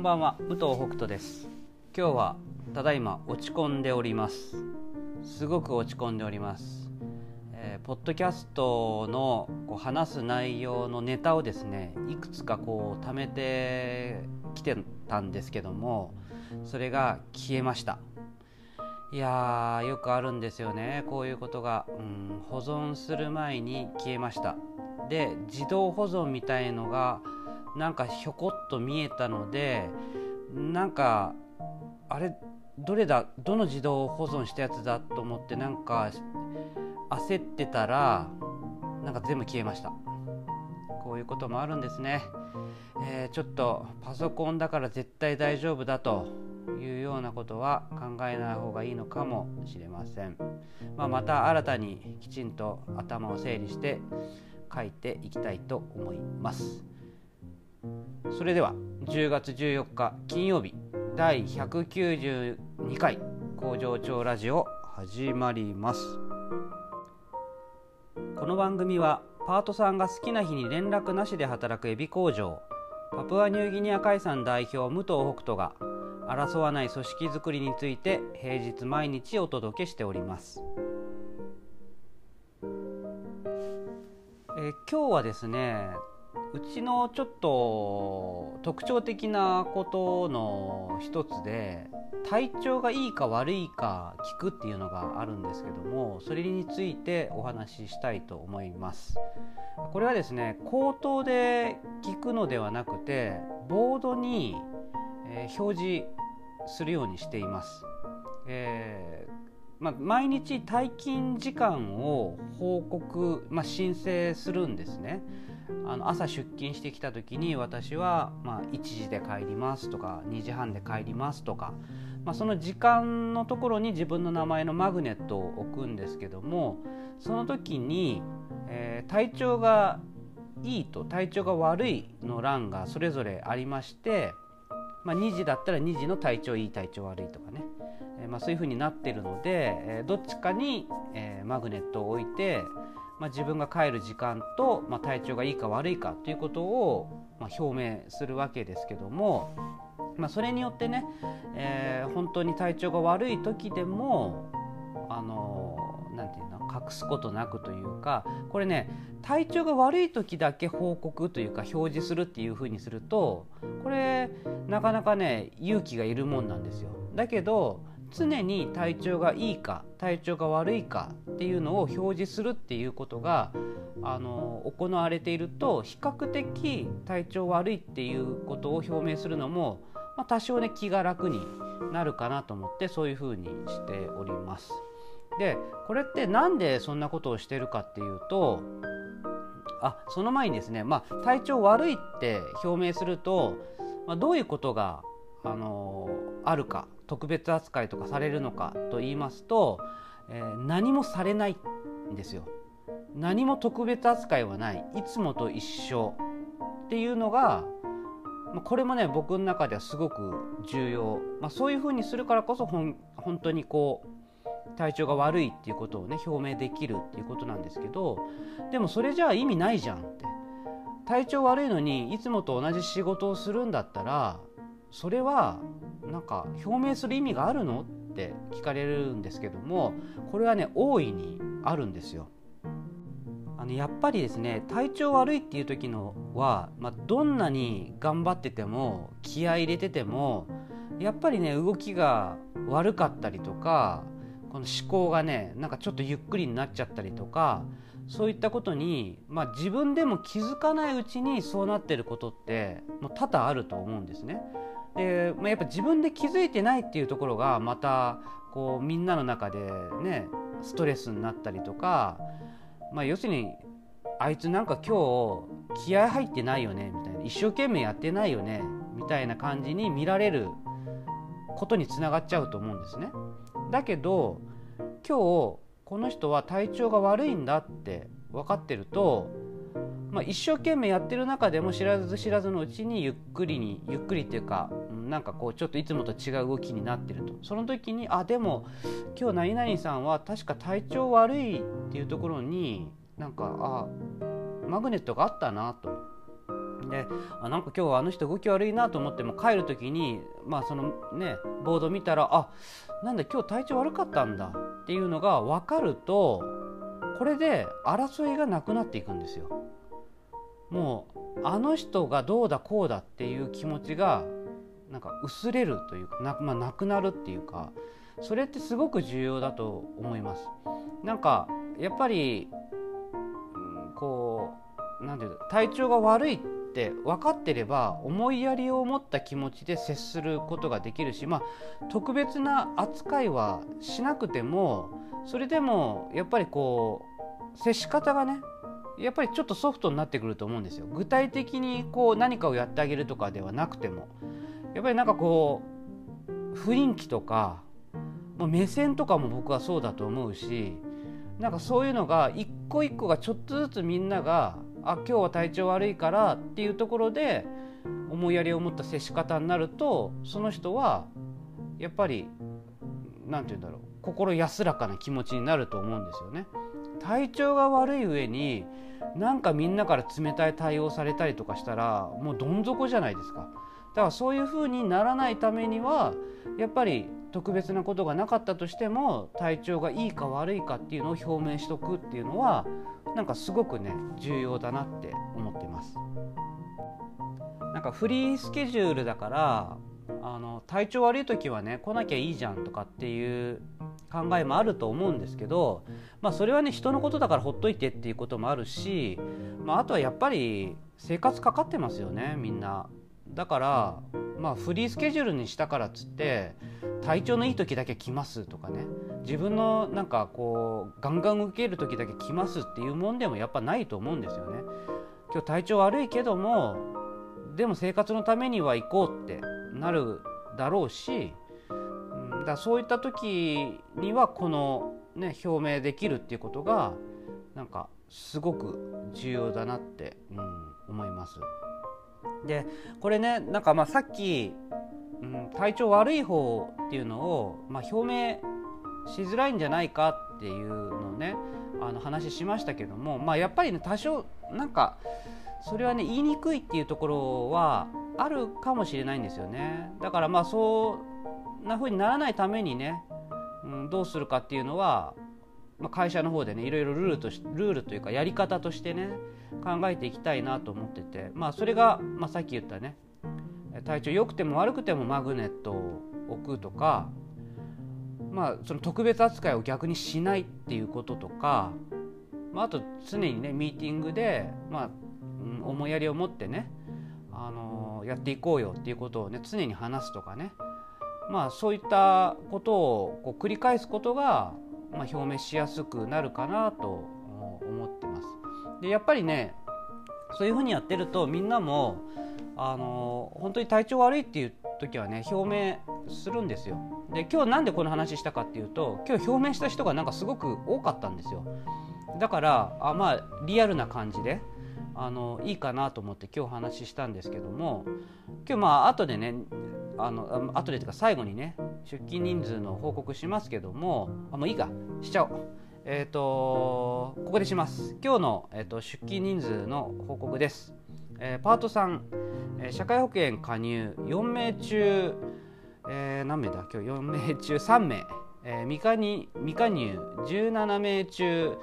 んばんは。武藤北斗です。今日はただいま落ち込んでおります。すごく落ち込んでおります、えーポッドキャストのこう話す内容のネタをですねいくつかこう貯めてきてたんですけどもそれが消えました。いやーよくあるんですよね。こういうことが、うん、保存する前に消えました。で自動保存みたいのがなんかひょこっと見えたのでなんかあれどれだどの自動保存したやつだと思ってなんか焦ってたらなんか全部消えました。こういうこともあるんですね、えーちょっとパソコンだから絶対大丈夫だというようなことは考えない方がいいのかもしれません、まあ、また新たにきちんと頭を整理して書いていきたいと思います。それでは10月14日金曜日第192回工場長ラジオ始まります。この番組はパートさんが好きな日に連絡なしで働くエビ工場パプアニューギニア海産代表武藤北斗が争わない組織づくりについて平日毎日お届けしております、えー今日はですねうちのちょっと特徴的なことの一つで体調がいいか悪いか聞くっていうのがあるんですけどもそれについてお話ししたいと思います。これはですね口頭で聞くのではなくてボードに、えー表示するようにしています、えーまあ、毎日退勤時間を報告、まあ、申請するんですね。あの朝出勤してきた時に私はまあ1時で帰りますとか2時半で帰りますとか、まあ、その時間のところに自分の名前のマグネットを置くんですけどもその時に、えー体調がいいと体調が悪いの欄がそれぞれありまして、まあ、2時だったら2時の体調いい体調悪いとかね、えーまあ、そういうふうになってるので、えーどっちかに、えーマグネットを置いてまあ、自分が帰る時間と、まあ、体調がいいか悪いかということを、まあ、表明するわけですけども、まあ、それによってね、えー本当に体調が悪い時でもあのなんていうの隠すことなくというかこれね体調が悪い時だけ報告というか表示するっていうふうにするとこれなかなかね勇気がいるもんなんですよ。だけど常に体調がいいか体調が悪いかっていうのを表示するっていうことがあの行われていると比較的体調悪いっていうことを表明するのも、まあ、多少ね気が楽になるかなと思ってそういうふうにしております。でこれってなんでそんなことをしてるかっていうとあその前にですね、まあ、体調悪いって表明すると、まあ、どういうことがあのあるか特別扱いとかされるのかと言いますと、えー何もされないんですよ。何も特別扱いはない。いつもと一緒っていうのがこれもね僕の中ではすごく重要、まあ、そういうふうにするからこそ本当にこう体調が悪いっていうことをね表明できるっていうことなんですけどでもそれじゃあ意味ないじゃんって。体調悪いのにいつもと同じ仕事をするんだったらそれはなんか表明する意味があるのって聞かれるんですけどもこれはね大いにあるんですよ。あのやっぱりですね体調悪いっていう時のは、まあ、どんなに頑張ってても気合い入れててもやっぱりね動きが悪かったりとかこの思考がねなんかちょっとゆっくりになっちゃったりとかそういったことに、まあ、自分でも気づかないうちにそうなってることってもう多々あると思うんですね。で、まあ、やっぱ自分で気づいてないっていうところがまたこうみんなの中でねストレスになったりとか、まあ、要するにあいつなんか今日気合入ってないよねみたいな一生懸命やってないよねみたいな感じに見られることにつながっちゃうと思うんですね。だけど今日この人は体調が悪いんだって分かってると、まあ、一生懸命やってる中でも知らず知らずのうちにゆっくりにゆっくりっていうかなんかこうちょっといつもと違う動きになってるとその時にあでも今日何々さんは確か体調悪いっていうところになんかあマグネットがあったなとであなんか今日はあの人動き悪いなと思っても帰る時にまあそのねボード見たらあなんだ今日体調悪かったんだっていうのが分かるとこれで争いがなくなっていくんですよ。もうあの人がどうだこうだっていう気持ちがなんか薄れるというかな,、まあ、なくなるっていうかそれってすごく重要だと思います。なんかやっぱり、うん、こうなんていう体調が悪いって分かってれば思いやりを持った気持ちで接することができるし、まあ、特別な扱いはしなくてもそれでもやっぱりこう接し方がねやっぱりちょっとソフトになってくると思うんですよ。具体的にこう何かをやってあげるとかではなくてもやっぱりなんかこう雰囲気とかも目線とかも僕はそうだと思うしなんかそういうのが一個一個がちょっとずつみんながあ今日は体調悪いからっていうところで思いやりを持った接し方になるとその人はやっぱり何て言うんだろう心安らかな気持ちになると思うんですよね。体調が悪い上になんかみんなから冷たい対応されたりとかしたらもうどん底じゃないですか。だからそういうふうにならないためにはやっぱり特別なことがなかったとしても体調がいいか悪いかっていうのを表明しとくっていうのはなんかすごくね重要だなって思ってます。なんかフリースケジュールだからあの体調悪い時はね来なきゃいいじゃんとかっていう考えもあると思うんですけど、まあ、それはね人のことだからほっといてっていうこともあるし、まあ、あとはやっぱり生活かかってますよねみんな。だからまあフリースケジュールにしたからっつって体調のいい時だけ来ますとかね自分のなんかこうガンガン受ける時だけ来ますっていうもんでもやっぱないと思うんですよね。今日体調悪いけどもでも生活のためには行こうってなるだろうし、だそういった時にはこの、ね、表明できるっていうことがなんかすごく重要だなって、うん、思います。でこれねなんかまあさっき、うん、体調悪い方っていうのを、まあ、表明しづらいんじゃないかっていうのをねあの話しましたけども、まあ、やっぱりね多少なんかそれはね言いにくいっていうところはあるかもしれないんですよねだからまあそんな風にならないためにね、うん、どうするかっていうのは、まあ、会社の方でねいろいろルールとしルールというかやり方としてね考えていきたいなと思ってて、まあ、それが、まあ、さっき言ったね体調良くても悪くてもマグネットを置くとか、まあ、その特別扱いを逆にしないっていうこととか、まあ、あと常にねミーティングで、まあ、思いやりを持ってね、あのやっていこうよっていうことをね常に話すとかね、まあ、そういったことをこう繰り返すことが、まあ、表明しやすくなるかなと思ってます。でやっぱりねそういうふうにやってるとみんなもあの本当に体調悪いっていう時はね表明するんですよ。で今日なんでこの話したかっていうと今日表明した人がなんかすごく多かったんですよ。だからあまあリアルな感じであのいいかなと思って今日話したんですけども今日まあ後でねあの後でというか最後にね出勤人数の報告しますけどもあもういいか？しちゃおう。えっ、ー、とここでします。今日の、えーと、出勤人数の報告です、えー、パート3、えー、社会保険加入4名中、えー、何名だ？今日4名中3名、えー、未加入未加入17名中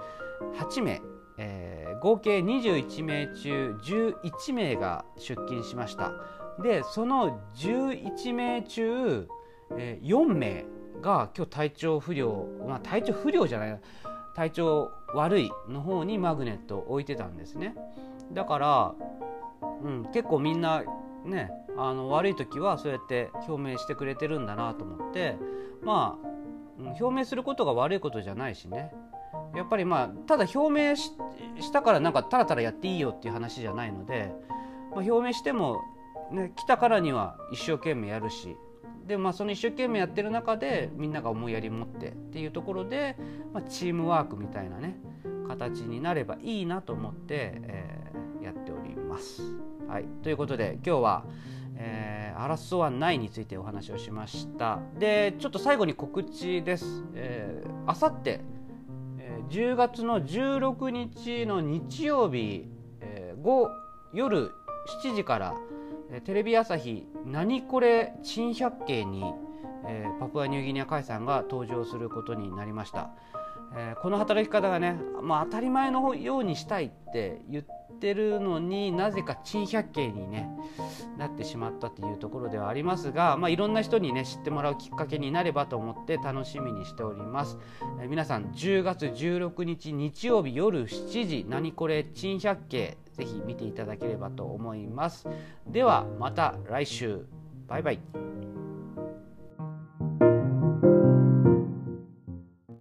8名、えー、合計21名中11名が出勤しましたでその11名中、えー、4名が今日体調不良、まあ、体調不良じゃない体調悪いの方にマグネットを置いてたんですね。だから、うん、結構みんなねあの悪い時はそうやって表明してくれてるんだなと思ってまあ表明することが悪いことじゃないしね。やっぱりまあただ表明したからなんかたらたらやっていいよっていう話じゃないので、まあ、表明しても、ね、来たからには一生懸命やるしでまあその一生懸命やってる中でみんなが思いやり持ってっていうところで、まあ、チームワークみたいなね形になればいいなと思って、えー、やっております。はい、ということで今日は、えー、アラスソワン9についてお話をしましたでちょっと最後に告知です。あさって10月の16日の日曜日、えー、夜7時からテレビ朝日「何これ珍百景に」えー、パプアニューギニア海さんが登場することになりました、えー、この働き方がね、まあ、当たり前のようにしたいって言ってるのになぜか珍百景に、ね、なってしまったというところではありますが、まあ、いろんな人に、ね、知ってもらうきっかけになればと思って楽しみにしております、えー、皆さん10月16日日曜日夜7時「何これ珍百景」ぜひ見ていただければと思います。ではまた来週。バイバイ。